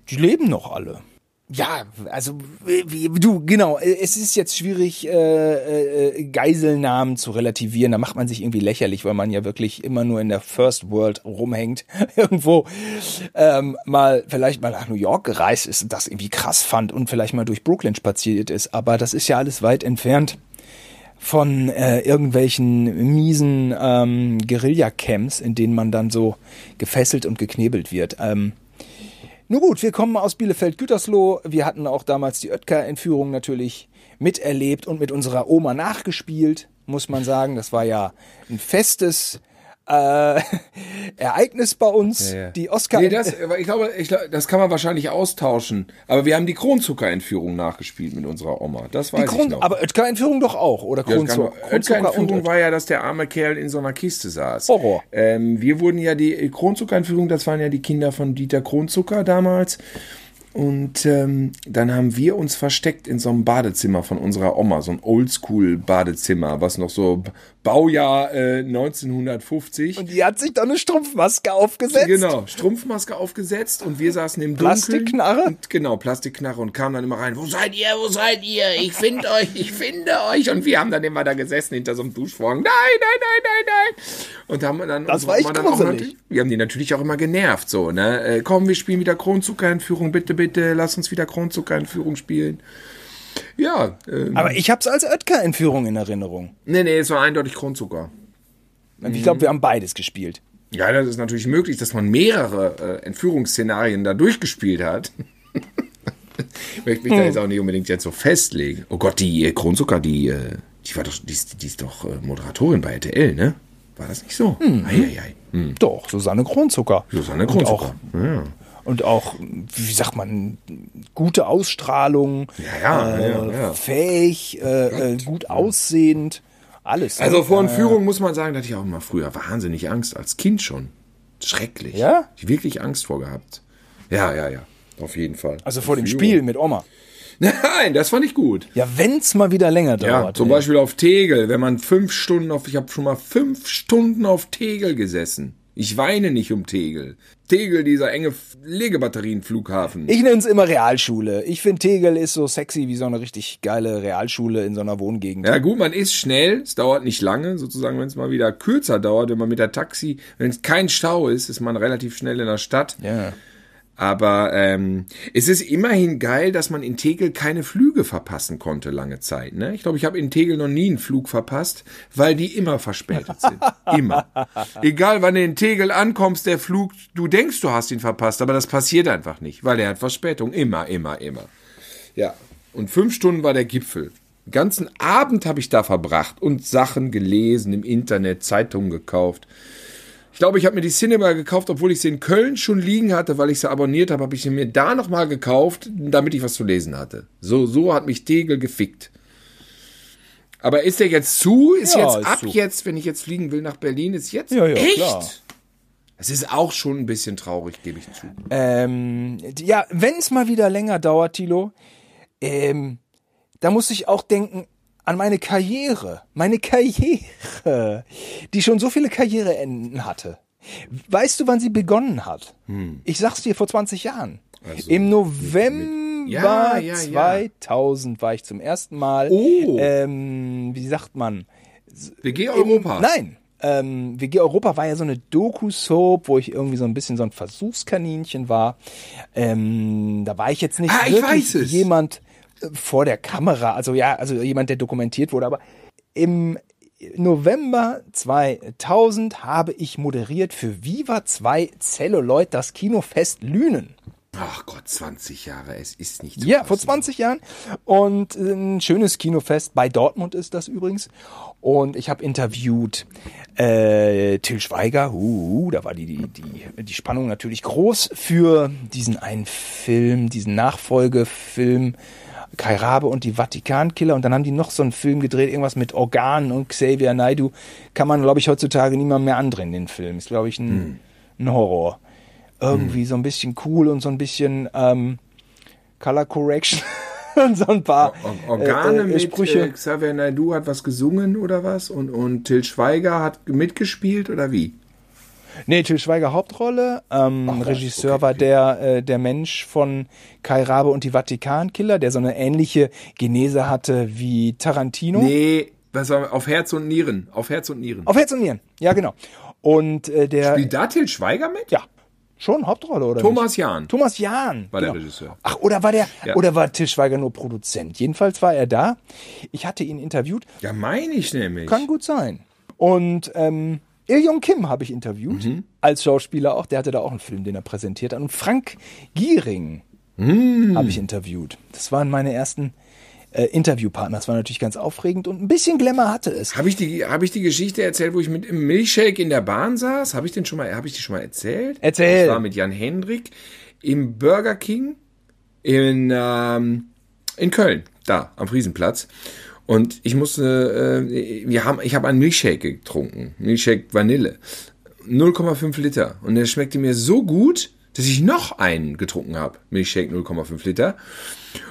Die leben noch alle. Ja, also wie, wie- du, genau, äh, es ist jetzt schwierig, äh, äh, Geiselnamen zu relativieren. Da macht man sich irgendwie lächerlich, weil man ja wirklich immer nur in der First World rumhängt. Irgendwo ähm, mal, vielleicht mal nach New York gereist ist und das irgendwie krass fand und vielleicht mal durch Brooklyn spaziert ist. Aber das ist ja alles weit entfernt von äh, irgendwelchen miesen ähm, Guerilla-Camps, in denen man dann so gefesselt und geknebelt wird. Ähm, nun gut, wir kommen aus Bielefeld-Gütersloh. Wir hatten auch damals die Oetker-Entführung natürlich miterlebt und mit unserer Oma nachgespielt, muss man sagen. Das war ja ein festes äh, Ereignis bei uns. Ja, ja. Die Oscar. nee, das, ich glaube, ich, das kann man wahrscheinlich austauschen. Aber wir haben die Kronzucker-Entführung nachgespielt mit unserer Oma. Das weiß die ich Kron noch. aber Oetker-Entführung doch auch, oder Ja, Kronzucker? und Oetker-Entführung Oetker. war ja, dass der arme Kerl in so einer Kiste saß. Horror. Ähm, wir wurden ja die Kronzucker-Entführung, das waren ja die Kinder von Dieter Kronzucker damals. Und ähm, dann haben wir uns versteckt in so einem Badezimmer von unserer Oma, so ein Oldschool-Badezimmer, was noch so Baujahr äh, 1950. Und die hat sich doch eine Strumpfmaske aufgesetzt. Genau, Strumpfmaske aufgesetzt und wir saßen im Dunkeln. Plastikknarre? Und, genau, Plastikknarre und kamen dann immer rein. Wo seid ihr? Wo seid ihr? Ich finde euch, ich finde euch. Und wir haben dann immer da gesessen hinter so einem Duschvorhang. Nein, nein, nein, nein, nein. Und haben dann Das war echt dann auch gruselig. Wir haben die natürlich auch immer genervt, so, ne? Äh, komm, wir spielen wieder Kronzuckerentführung. Bitte, bitte, lass uns wieder Kronzuckerentführung spielen. Ja, ähm, Aber ich hab's als Oetker-Entführung in Erinnerung. nee, nee, es war eindeutig Kronzucker. Ich glaube, wir haben beides gespielt. Ja, das ist natürlich möglich, dass man mehrere äh, Entführungsszenarien da durchgespielt hat. ich möchte mich da jetzt auch nicht unbedingt jetzt so festlegen. Oh Gott, die äh, Kronzucker, die, äh, die war doch, die ist, die ist doch äh, Moderatorin bei RTL, ne? War das nicht so? Eieiei. Hm. Doch, Susanne Kronzucker. Susanne Und auch, Kronzucker. Ja. Und auch, wie sagt man, gute Ausstrahlung, Ja, ja, äh, ja, ja. fähig, äh, äh, gut aussehend, alles. ne? Also vor Entführung muss man sagen, da hatte ich auch immer früher wahnsinnig Angst, als Kind schon. Schrecklich. Ja? Ich wirklich Angst vor gehabt. Ja, ja, ja. Auf jeden Fall. also vor dem. Spiel mit Oma. Nein, das fand ich gut. Ja, wenn's mal wieder länger Ja, dauert. zum ey. Beispiel auf Tegel, wenn man fünf Stunden auf, ich habe schon mal fünf Stunden auf Tegel gesessen. Ich weine nicht um Tegel. Tegel, dieser enge Legebatterienflughafen. Ich nenn's immer Realschule. Ich finde Tegel ist so sexy wie so eine richtig geile Realschule in so einer Wohngegend. Ja gut, man ist schnell, es dauert nicht lange, sozusagen, wenn es mal wieder kürzer dauert, wenn man mit der Taxi, wenn es kein Stau ist, ist man relativ schnell in der Stadt. Ja. Aber ähm, es ist immerhin geil, dass man in Tegel keine Flüge verpassen konnte lange Zeit. Ne? Ich glaube, ich habe in Tegel noch nie einen Flug verpasst, weil die immer verspätet sind. immer. Egal, wann du in Tegel ankommst, der Flug, du denkst, du hast ihn verpasst, aber das passiert einfach nicht, weil der hat Verspätung. Immer, immer, immer. Ja. Und fünf Stunden war der Gipfel. Den ganzen Abend habe ich da verbracht und Sachen gelesen im Internet, Zeitungen gekauft. Ich glaube, ich habe mir die Cinema gekauft, obwohl ich sie in Köln schon liegen hatte, weil ich sie abonniert habe, habe ich sie mir da nochmal gekauft, damit ich was zu lesen hatte. So, so hat mich Tegel gefickt. Aber ist der jetzt zu? Ist Ja, jetzt ist ab zu. jetzt, wenn ich jetzt fliegen will nach Berlin, ist jetzt Ja, ja, echt? klar. Es ist auch schon ein bisschen traurig, gebe ich zu. Ähm, ja, wenn es mal wieder länger dauert, Tilo, ähm, da muss ich auch denken an meine Karriere. Meine Karriere, die schon so viele Karriereenden hatte. Weißt du, wann sie begonnen hat? Ich sag's dir vor 20 Jahren. Also, Im November Ja, ja, ja. 2000 war ich zum ersten Mal, Oh. ähm, wie sagt man? WG Europa. Nein, ähm, WG Europa war ja so eine Doku-Soap, wo ich irgendwie so ein bisschen so ein Versuchskaninchen war. Ähm, da war ich jetzt nicht Ah, ich wirklich jemand vor der Kamera, also ja, also jemand, der dokumentiert wurde, aber im November 2000 habe ich moderiert für Viva 2 Celluloid das Kinofest Lünen. Ach Gott, 20 Jahre, es ist nicht zu Ja, vor 20 Jahren. Und ein schönes Kinofest. Bei Dortmund ist das übrigens. Und ich habe interviewt äh, Till Schweiger. Uh, da war die, die, die, die Spannung natürlich groß für diesen einen Film, diesen Nachfolgefilm. Kai Rabe und die Vatikankiller. Und dann haben die noch so einen Film gedreht, irgendwas mit Organen und Xavier Naidoo. Kann man, glaube ich, heutzutage niemand mehr andrehen, den Film. Ist, glaube ich, ein, ein Horror. Irgendwie so ein bisschen cool und so ein bisschen ähm, Color Correction und so ein paar Or- Organe äh, äh, mit Sprüche. äh, Xavier Naidoo hat was gesungen oder was? Und, und Till Schweiger hat mitgespielt oder wie? Nee, Till Schweiger Hauptrolle. Ähm, Ach, Regisseur okay, war der, äh, der Mensch von Kai Rabe und die Vatikankiller, der so eine ähnliche Genese hatte wie Tarantino. Nee, was war auf Herz und Nieren? Auf Herz und Nieren. Auf Herz und Nieren. Ja, genau. Und äh, der. Spielt da Till Schweiger mit? ja. Schon Hauptrolle, oder? Thomas nicht? Jahn. Thomas Jahn. War der Regisseur. Ach, oder war der, Ja. oder war Till Schweiger nur Produzent? Jedenfalls war er da. Ich hatte ihn interviewt. Ja, meine ich nämlich. Kann gut sein. Und ähm, Il Kim habe ich interviewt, Mhm. als Schauspieler auch. Der hatte da auch einen Film, den er präsentiert hat. Und Frank Giering Mhm. habe ich interviewt. Das waren meine ersten äh, Interviewpartner. Das war natürlich ganz aufregend und ein bisschen Glamour hatte es. Habe ich, die, hab ich die Geschichte erzählt, wo ich mit im Milchshake in der Bahn saß? Habe ich den schon mal, habe ich die schon mal erzählt? Erzähl. Ich war mit Jan Hendrik im Burger King in, ähm, in Köln, da am Friesenplatz. Und ich musste, äh, wir haben, ich habe einen Milchshake getrunken, Milchshake Vanille, 0,5 Liter. Und der schmeckte mir so gut, dass ich noch einen getrunken habe, Milchshake 0,5 Liter.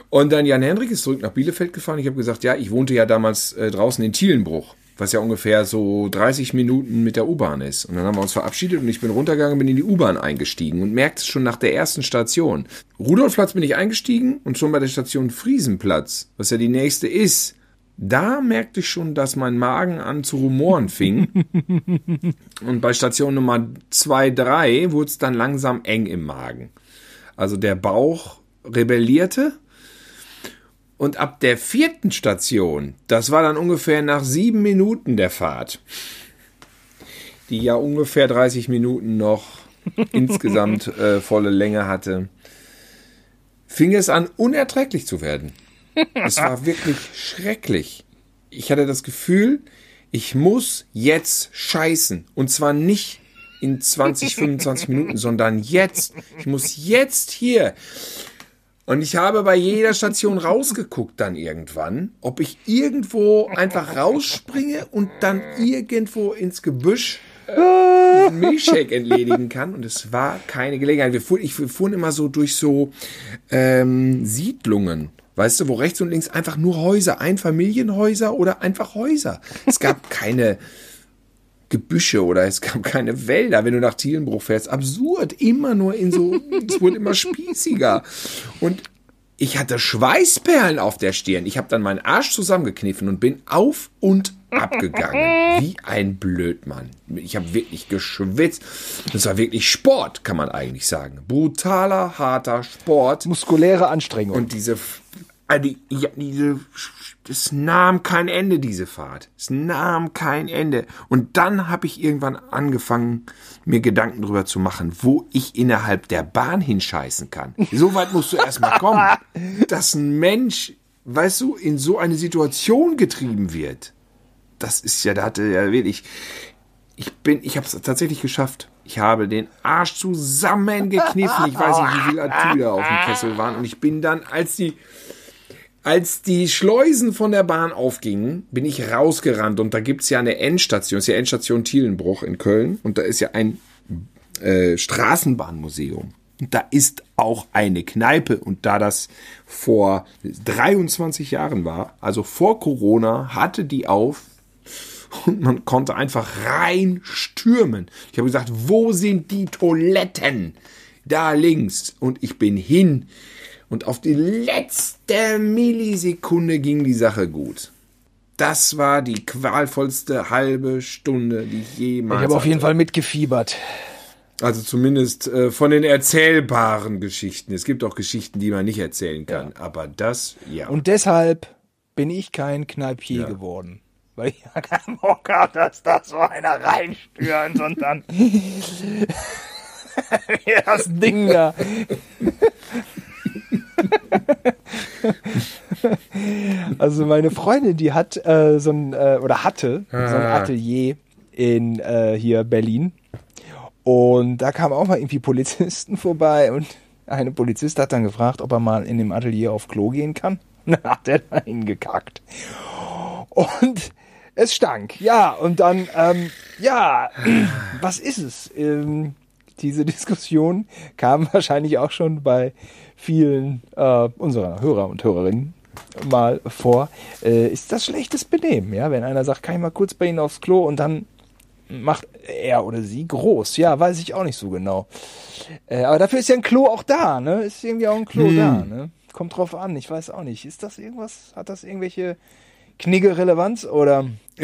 Und dann Jan Hendrik ist zurück nach Bielefeld gefahren. Ich habe gesagt, ja, ich wohnte ja damals äh, draußen in Thielenbruch, was ja ungefähr so 30 Minuten mit der U-Bahn ist. Und dann haben wir uns verabschiedet und ich bin runtergegangen, bin in die U-Bahn eingestiegen und merkte es schon nach der ersten Station. Rudolfplatz bin ich eingestiegen und schon bei der Station Friesenplatz, was ja die nächste ist, da merkte ich schon, dass mein Magen an zu rumoren fing. Und bei Station Nummer 2, 3 wurde es dann langsam eng im Magen. Also der Bauch rebellierte. Und ab der vierten Station, das war dann ungefähr nach sieben Minuten der Fahrt, die ja ungefähr 30 Minuten noch insgesamt äh, volle Länge hatte, fing es an, unerträglich zu werden. Es war wirklich schrecklich. Ich hatte das Gefühl, ich muss jetzt scheißen. Und zwar nicht in 20, 25 Minuten, sondern jetzt. Ich muss jetzt hier. Und ich habe bei jeder Station rausgeguckt dann irgendwann, ob ich irgendwo einfach rausspringe und dann irgendwo ins Gebüsch äh, Milchshake entledigen kann. Und es war keine Gelegenheit. Wir fuhren, ich, fuhren immer so durch so ähm, Siedlungen. Weißt du, wo rechts und links einfach nur Häuser, Einfamilienhäuser oder einfach Häuser. Es gab keine Gebüsche oder es gab keine Wälder, wenn du nach Thielenbruch fährst. Absurd, immer nur in so, es wurde immer spießiger. Und ich hatte Schweißperlen auf der Stirn. Ich habe dann meinen Arsch zusammengekniffen und bin auf und abgegangen. Wie ein Blödmann. Ich habe wirklich geschwitzt. Das war wirklich Sport, kann man eigentlich sagen. Brutaler, harter Sport. Muskuläre Anstrengung. Und diese, die, ja, diese, das nahm kein Ende, diese Fahrt. Es nahm kein Ende. Und dann habe ich irgendwann angefangen, mir Gedanken darüber zu machen, wo ich innerhalb der Bahn hinscheißen kann. So weit musst du erstmal kommen, dass ein Mensch, weißt du, in so eine Situation getrieben wird. Das ist ja, da hatte ja wirklich, ich bin, ich habe es tatsächlich geschafft. Ich habe den Arsch zusammengekniffen. Ich weiß nicht, wie viele Atüde auf dem Kessel waren. Und ich bin dann, als die, als die Schleusen von der Bahn aufgingen, bin ich rausgerannt. Und da gibt's ja eine Endstation. Das ist ja Endstation Thielenbruch in Köln. Und da ist ja ein äh, Straßenbahnmuseum. Und da ist auch eine Kneipe. Und da das vor 23 Jahren war, also vor Corona, hatte die auf und man konnte einfach reinstürmen. Ich habe gesagt, wo sind die Toiletten? Da links. Und ich bin hin. Und auf die letzte Millisekunde ging die Sache gut. Das war die qualvollste halbe Stunde, die ich jemals. Ich habe auf jeden hatte. Fall mitgefiebert. Also zumindest äh, von den erzählbaren Geschichten. Es gibt auch Geschichten, die man nicht erzählen kann. Aber das, ja. Und deshalb bin ich kein Kneipier Ja. geworden. Weil ich ja keinen Bock hatte, dass da so einer reinstürmt und dann das Ding da. also meine Freundin, die hat äh, so ein, äh, oder hatte so ein Ah. Atelier in äh, hier Berlin. Und da kamen auch mal irgendwie Polizisten vorbei und eine Polizist hat dann gefragt, ob er mal in dem Atelier auf Klo gehen kann. Und dann hat er da hingekackt. Und es stank. Ja, und dann, ähm, ja, was ist es? Ähm, diese Diskussion kam wahrscheinlich auch schon bei vielen äh, unserer Hörer und Hörerinnen mal vor. Äh, ist das schlechtes Benehmen, ja? Wenn einer sagt, kann ich mal kurz bei Ihnen aufs Klo und dann macht er oder sie groß. Ja, weiß ich auch nicht so genau. Äh, aber dafür ist ja ein Klo auch da, ne? Ist irgendwie auch ein Klo da, ne? Kommt drauf an, ich weiß auch nicht. Ist das irgendwas, hat das irgendwelche knigge Relevanz oder?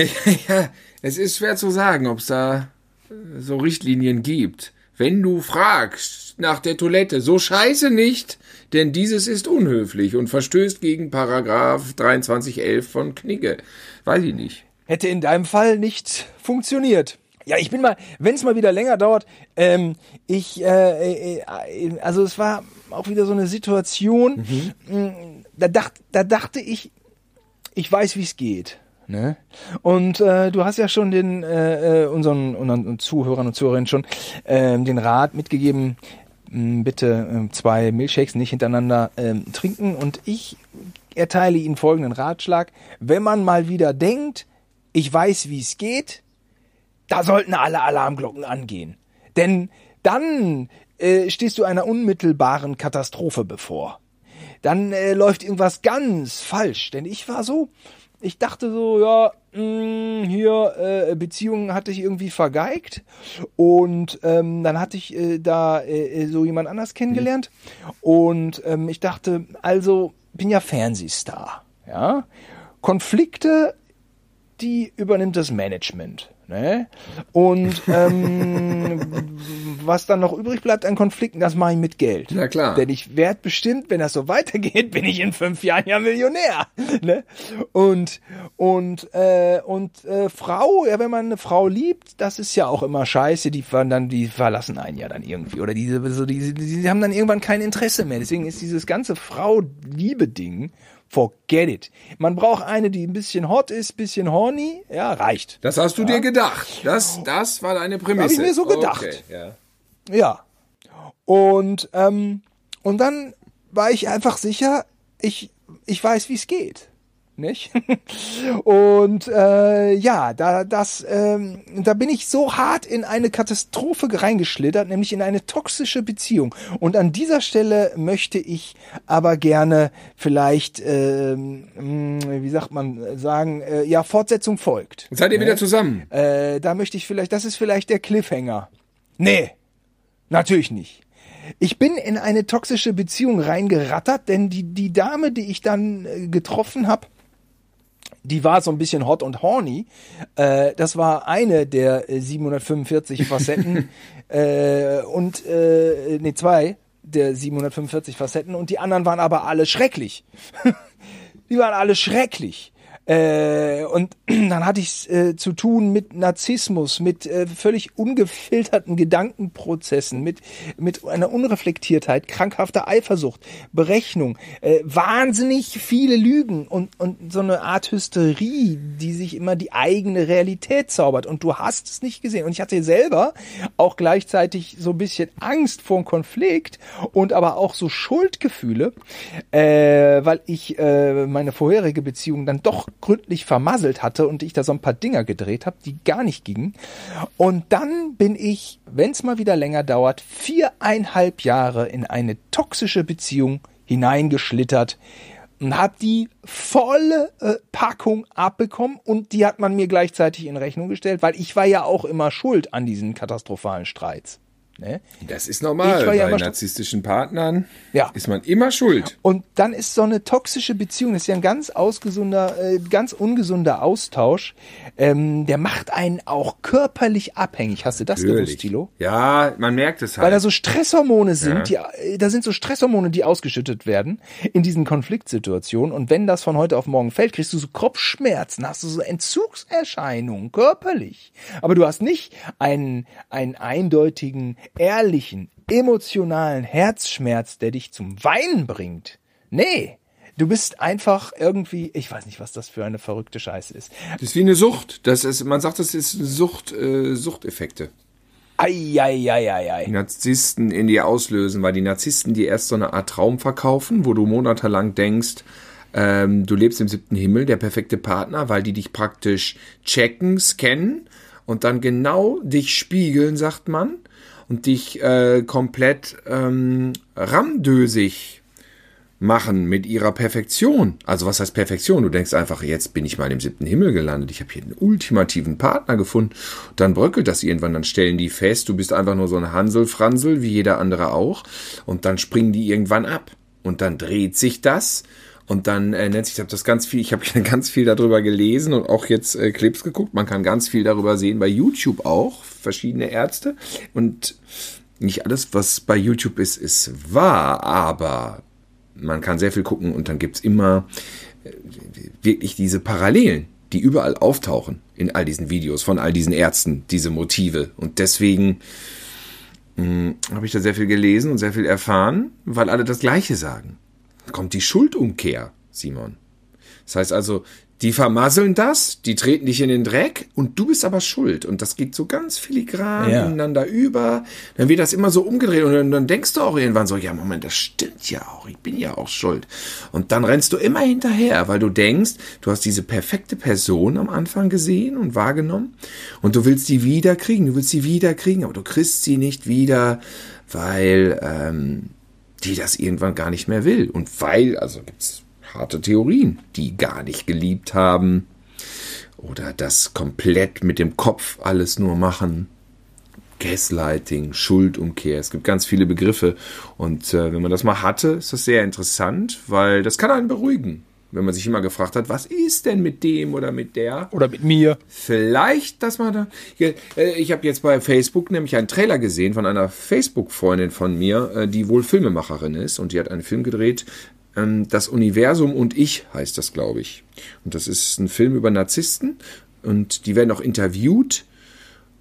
ja, es ist schwer zu sagen, ob es da äh, so Richtlinien gibt. Wenn du fragst nach der Toilette, so scheiße nicht, denn dieses ist unhöflich und verstößt gegen Paragraph 2311 von Knigge. Weiß ich nicht. hätte in deinem Fall nicht funktioniert. Ja, ich bin mal, wenn es mal wieder länger dauert, ähm, ich, äh, äh, äh, also es war auch wieder so eine Situation, mh, da, dacht, da dachte ich, ich weiß, wie es geht. Ne? Und äh, du hast ja schon den äh, äh, unseren, unseren Zuhörern und Zuhörerinnen schon ähm, den Rat mitgegeben, mh, bitte ähm, zwei Milchshakes nicht hintereinander ähm, trinken. Und ich erteile Ihnen folgenden Ratschlag. Wenn man mal wieder denkt, ich weiß, wie es geht, da sollten alle Alarmglocken angehen. Denn dann äh, stehst du einer unmittelbaren Katastrophe bevor. Dann äh, läuft irgendwas ganz falsch. Denn ich war so, ich dachte so, ja, mh, hier äh, Beziehungen hatte ich irgendwie vergeigt. Und ähm, dann hatte ich äh, da äh, so jemand anders kennengelernt. Und ähm, ich dachte, also bin ja Fernsehstar, ja, Konflikte die übernimmt das Management. Ne? Und ähm, was dann noch übrig bleibt an Konflikten, das mache ich mit Geld. Na klar. Denn ich werde bestimmt, wenn das so weitergeht, bin ich in fünf Jahren ja Millionär. Ne? Und und äh, und äh, Frau, ja, wenn man eine Frau liebt, das ist ja auch immer scheiße. Die dann, die verlassen einen ja dann irgendwie oder diese so diese, die, die haben dann irgendwann kein Interesse mehr. Deswegen ist dieses ganze Frau-Liebe-Ding Forget it. Man braucht eine, die ein bisschen hot ist, bisschen horny. Ja, reicht. Das hast du dir gedacht. Das, das war deine Prämisse. Hab ich mir so gedacht. Okay, ja. Ja. Und, ähm, und dann war ich einfach sicher, ich, ich weiß, wie es geht. Nicht? Und äh, ja, da das, ähm, da bin ich so hart in eine Katastrophe reingeschlittert, nämlich in eine toxische Beziehung. Und an dieser Stelle möchte ich aber gerne vielleicht, ähm, mh, wie sagt man, sagen, äh, ja, Fortsetzung folgt. Seid ihr wieder zusammen? Äh, da möchte ich vielleicht, das ist vielleicht der Cliffhanger. Nee, natürlich nicht. Ich bin in eine toxische Beziehung reingerattert, denn die, die Dame, die ich dann äh, getroffen habe, die war so ein bisschen hot und horny. Äh, das war eine der äh, 745 Facetten äh, und äh, nee, zwei der 745 Facetten und die anderen waren aber alle schrecklich. die waren alle schrecklich. Äh, und dann hatte ich äh, zu tun mit Narzissmus, mit äh, völlig ungefilterten Gedankenprozessen, mit, mit einer Unreflektiertheit, krankhafter Eifersucht, Berechnung, äh, wahnsinnig viele Lügen und, und so eine Art Hysterie, die sich immer die eigene Realität zaubert. Und du hast es nicht gesehen. Und ich hatte selber auch gleichzeitig so ein bisschen Angst vor dem Konflikt und aber auch so Schuldgefühle, äh, weil ich äh, meine vorherige Beziehung dann doch gründlich vermasselt hatte und ich da so ein paar Dinger gedreht habe, die gar nicht gingen. Und dann bin ich, wenn es mal wieder länger dauert, viereinhalb Jahre in eine toxische Beziehung hineingeschlittert und habe die volle äh, Packung abbekommen und die hat man mir gleichzeitig in Rechnung gestellt, weil ich war ja auch immer schuld an diesen katastrophalen Streits. Ne? Das ist normal. Ja Bei narzisstischen Partnern Ja. ist man immer schuld. Und dann ist so eine toxische Beziehung, das ist ja ein ganz ausgesunder, äh, ganz ungesunder Austausch. Ähm, der macht einen auch körperlich abhängig. Hast du das gewusst, Tilo? Ja, man merkt es halt. Weil da so Stresshormone sind, die, äh, da sind so Stresshormone, die ausgeschüttet werden in diesen Konfliktsituationen. Und wenn das von heute auf morgen fällt, kriegst du so Kopfschmerzen, hast du so Entzugserscheinungen, körperlich. Aber du hast nicht einen, einen eindeutigen, ehrlichen, emotionalen Herzschmerz, der dich zum Weinen bringt. Nee. Du bist einfach irgendwie, ich weiß nicht, was das für eine verrückte Scheiße ist. das ist wie eine Sucht. Das ist, man sagt, das ist Sucht, äh, Suchteffekte. Eieieiei. Die Narzissten in dir auslösen, weil die Narzissten dir erst so eine Art Traum verkaufen, wo du monatelang denkst, ähm, du lebst im siebten Himmel, der perfekte Partner, weil die dich praktisch checken, scannen und dann genau dich spiegeln, sagt man, und dich äh, komplett ähm, ramdösig machen mit ihrer Perfektion. Also was heißt Perfektion? Du denkst einfach, jetzt bin ich mal im siebten Himmel gelandet. Ich habe hier einen ultimativen Partner gefunden. Dann bröckelt das irgendwann. Dann stellen die fest, du bist einfach nur so ein Hansel-Fransel, wie jeder andere auch. Und dann springen die irgendwann ab. Und dann dreht sich das. Und dann äh, nennt sich ich habe das ganz viel, ich habe ganz viel darüber gelesen und auch jetzt äh, Clips geguckt. Man kann ganz viel darüber sehen, bei YouTube auch, verschiedene Ärzte. Und nicht alles, was bei YouTube ist, ist wahr, aber man kann sehr viel gucken und dann gibt's immer äh, wirklich diese Parallelen, die überall auftauchen in all diesen Videos von all diesen Ärzten, diese Motive. Und deswegen mh, habe ich da sehr viel gelesen und sehr viel erfahren, weil alle das Gleiche sagen. Kommt die Schuldumkehr, Simon. Das heißt also, die vermasseln das, die treten dich in den Dreck und du bist aber schuld. Und das geht so ganz filigran Ja. ineinander über. Dann wird das immer so umgedreht und dann, dann denkst du auch irgendwann so, ja, Moment, das stimmt ja auch, ich bin ja auch schuld. Und dann rennst du immer hinterher, weil du denkst, du hast diese perfekte Person am Anfang gesehen und wahrgenommen und du willst die wieder kriegen, du willst sie wieder kriegen, aber du kriegst sie nicht wieder, weil ähm, die das irgendwann gar nicht mehr will. Und weil, also gibt's harte Theorien, die gar nicht geliebt haben oder das komplett mit dem Kopf alles nur machen. Gaslighting, Schuldumkehr, es gibt ganz viele Begriffe und äh, wenn man das mal hatte, ist das sehr interessant, weil das kann einen beruhigen, wenn man sich immer gefragt hat, was ist denn mit dem oder mit der? Oder mit mir. Vielleicht, dass man da. Äh, Ich habe jetzt bei Facebook nämlich einen Trailer gesehen von einer Facebook-Freundin von mir, äh, die wohl Filmemacherin ist und die hat einen Film gedreht. ähm, Das Universum und ich heißt das, glaube ich. Und das ist ein Film über Narzissten und die werden auch interviewt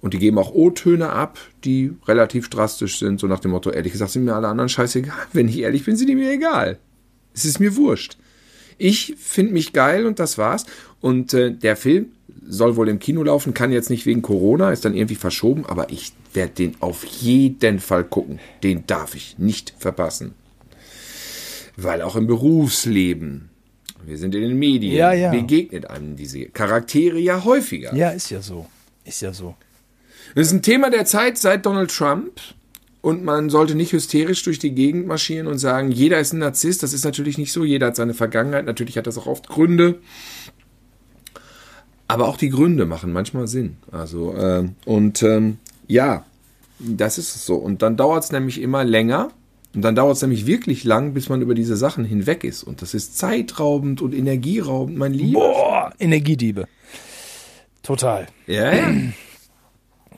und die geben auch O-Töne ab, die relativ drastisch sind, so nach dem Motto, ehrlich gesagt sind mir alle anderen scheißegal. Wenn ich ehrlich bin, sind die mir egal. Es ist mir wurscht. Ich finde mich geil und das war's. Und äh, der Film soll wohl im Kino laufen, kann jetzt nicht wegen Corona, ist dann irgendwie verschoben, aber ich werde den auf jeden Fall gucken. Den darf ich nicht verpassen. Weil auch im Berufsleben, wir sind in den Medien, Ja, ja. begegnet einem diese Charaktere ja häufiger. Ja, ist ja so. Ist ja so. Das ist ein Thema der Zeit seit Donald Trump. Und man sollte nicht hysterisch durch die Gegend marschieren und sagen, jeder ist ein Narzisst. Das ist natürlich nicht so. Jeder hat seine Vergangenheit. Natürlich hat das auch oft Gründe. Aber auch die Gründe machen manchmal Sinn. Also, ähm, und ähm, ja, das ist es so. Und dann dauert es nämlich immer länger. Und dann dauert es nämlich wirklich lang, bis man über diese Sachen hinweg ist. Und das ist zeitraubend und energieraubend, mein Lieber. Boah, Energiediebe. Total. Ja, ja.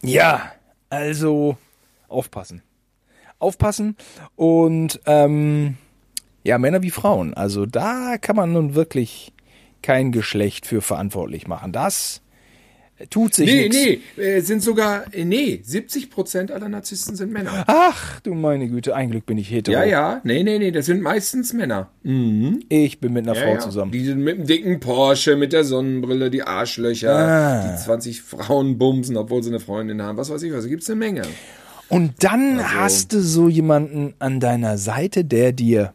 Ja, also aufpassen. Aufpassen und ähm, ja, Männer wie Frauen. Also da kann man nun wirklich kein Geschlecht für verantwortlich machen. Das tut sich Nee, nichts. nee, äh, sind sogar, äh, nee, 70 Prozent aller Narzissten sind Männer. Ach, du meine Güte, ein Glück bin ich hetero. Ja, ja, nee, nee, nee, das sind meistens Männer. Ich bin mit einer Ja, Frau ja. zusammen. Die sind mit dem dicken Porsche, mit der Sonnenbrille, die Arschlöcher, Ah. die 20 Frauen bumsen, obwohl sie eine Freundin haben, was weiß ich was, gibt's eine Menge. Und dann Also hast du so jemanden an deiner Seite, der dir,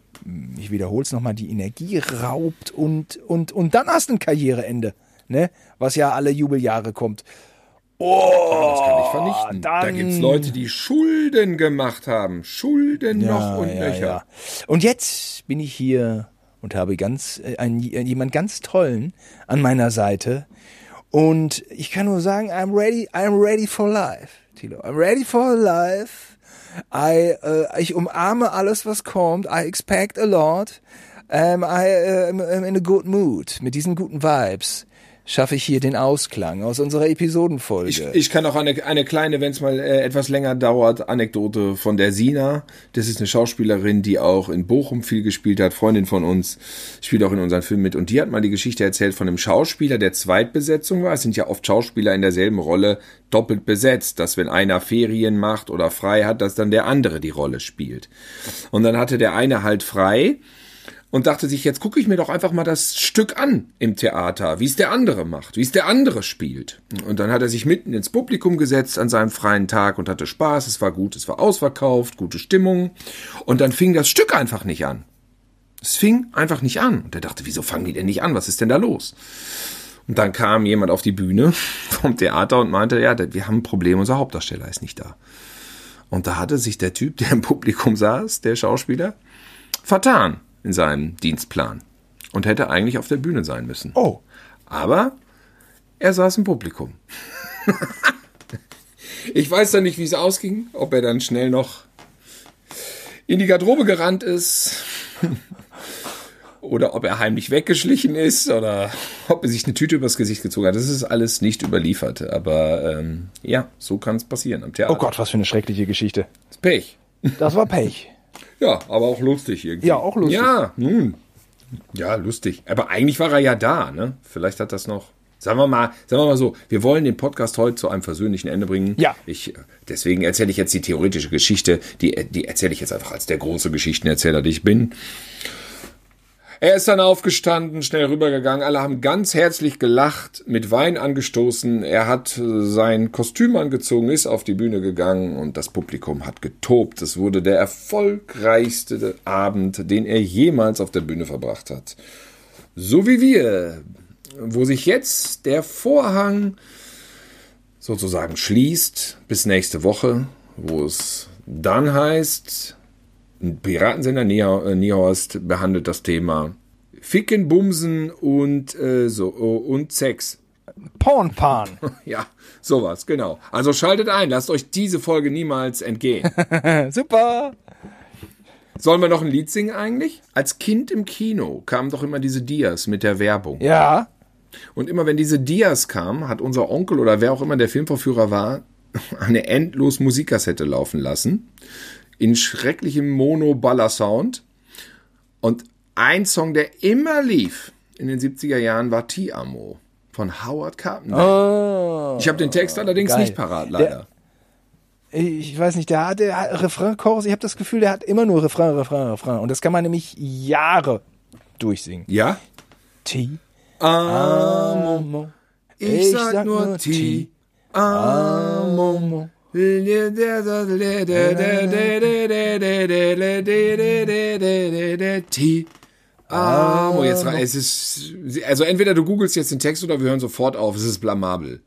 ich wiederhole es nochmal, die Energie raubt und, und, und dann hast du ein Karriereende, ne? Was ja alle Jubeljahre kommt. Oh, Das kann ich vernichten. Da dann- gibt's Leute, die Schulden gemacht haben. Schulden noch und nöcher. Und jetzt bin ich hier und habe ganz äh, einen, jemand ganz tollen an meiner Seite. Und ich kann nur sagen, I'm ready, I'm ready for life, Tilo. I'm ready for life. I, äh, ich umarme alles, was kommt. I expect a lot. Um, I äh, am in a good mood. Mit diesen guten Vibes schaffe ich hier den Ausklang aus unserer Episodenfolge. Ich, ich kann auch eine, eine kleine, wenn es mal äh, etwas länger dauert, Anekdote von der Sina. Das ist eine Schauspielerin, die auch in Bochum viel gespielt hat, Freundin von uns, spielt auch in unseren Filmen mit. Und die hat mal die Geschichte erzählt von einem Schauspieler, der Zweitbesetzung war. Es sind ja oft Schauspieler in derselben Rolle doppelt besetzt, dass wenn einer Ferien macht oder frei hat, dass dann der andere die Rolle spielt. Und dann hatte der eine halt frei und dachte sich, jetzt gucke ich mir doch einfach mal das Stück an im Theater, wie es der andere macht, wie es der andere spielt. Und dann hat er sich mitten ins Publikum gesetzt an seinem freien Tag und hatte Spaß, es war gut, es war ausverkauft, gute Stimmung. Und dann fing das Stück einfach nicht an. Es fing einfach nicht an. Und er dachte, wieso fangen die denn nicht an? Was ist denn da los? Und dann kam jemand auf die Bühne vom Theater und meinte, ja, wir haben ein Problem, unser Hauptdarsteller ist nicht da. Und da hatte sich der Typ, der im Publikum saß, der Schauspieler, vertan in seinem Dienstplan und hätte eigentlich auf der Bühne sein müssen. Oh. Aber er saß im Publikum. ich weiß dann nicht, wie es ausging, ob er dann schnell noch in die Garderobe gerannt ist oder ob er heimlich weggeschlichen ist oder ob er sich eine Tüte übers Gesicht gezogen hat. Das ist alles nicht überliefert, aber ähm, ja, so kann es passieren am Theater. Oh Gott, was für eine schreckliche Geschichte. Das ist Pech. Das war Pech. Ja, aber auch lustig irgendwie. Ja, auch lustig. Ja, nun. Ja, lustig. Aber eigentlich war er ja da, ne? Vielleicht hat das noch. Sagen wir mal, sagen wir mal so, wir wollen den Podcast heute zu einem versöhnlichen Ende bringen. Ja. Ich, deswegen erzähle ich jetzt die theoretische Geschichte, die, die erzähle ich jetzt einfach als der große Geschichtenerzähler, der ich bin. Er ist dann aufgestanden, schnell rübergegangen. Alle haben ganz herzlich gelacht, mit Wein angestoßen. Er hat sein Kostüm angezogen, ist auf die Bühne gegangen und das Publikum hat getobt. Es wurde der erfolgreichste Abend, den er jemals auf der Bühne verbracht hat. So wie wir, wo sich jetzt der Vorhang sozusagen schließt bis nächste Woche, wo es dann heißt, Piratensender Niehorst behandelt das Thema Ficken, Bumsen und äh, so und Sex. Pornpan. Ja, sowas, genau. Also schaltet ein, lasst euch diese Folge niemals entgehen. Super. Sollen wir noch ein Lied singen eigentlich? Als Kind im Kino kamen doch immer diese Dias mit der Werbung. Ja. Und immer wenn diese Dias kamen, hat unser Onkel oder wer auch immer der Filmvorführer war, eine endlos Musikkassette laufen lassen in schrecklichem Mono-Baller-Sound. Und ein Song, der immer lief in den 70er Jahren, war Ti-Amo von Howard Carpenter. Oh, ich habe den Text allerdings geil. nicht parat, leider. ich weiß nicht, der hat, der hat Refrain, Chorus, ich habe das Gefühl, der hat immer nur Refrain, Refrain, Refrain. Und das kann man nämlich Jahre durchsingen. ja? T. Amo. Amo. Ich, sag, nur Ti. Amo. Amo. Jetzt es ist, also entweder du googelst jetzt den Text oder wir hören sofort auf. Es ist blamabel.